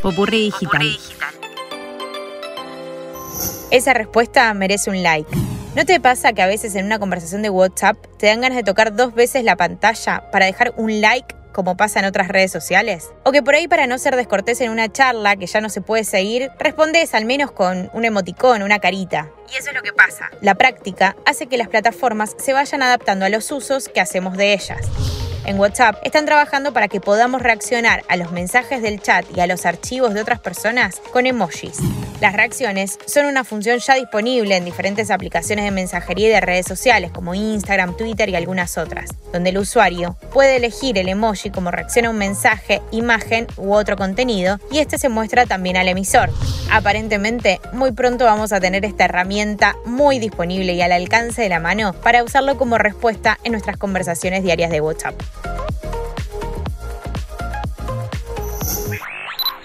Popurrí digital. Esa respuesta merece un like. ¿No te pasa que a veces en una conversación de WhatsApp te dan ganas de tocar dos veces la pantalla para dejar un like como pasa en otras redes sociales? O que por ahí para no ser descortés en una charla que ya no se puede seguir, respondes al menos con un emoticón, una carita. Y eso es lo que pasa. La práctica hace que las plataformas se vayan adaptando a los usos que hacemos de ellas en WhatsApp están trabajando para que podamos reaccionar a los mensajes del chat y a los archivos de otras personas con emojis. Las reacciones son una función ya disponible en diferentes aplicaciones de mensajería y de redes sociales como Instagram, Twitter y algunas otras, donde el usuario puede elegir el emoji como reacción a un mensaje, imagen u otro contenido y este se muestra también al emisor. Aparentemente, muy pronto vamos a tener esta herramienta muy disponible y al alcance de la mano para usarlo como respuesta en nuestras conversaciones diarias de WhatsApp.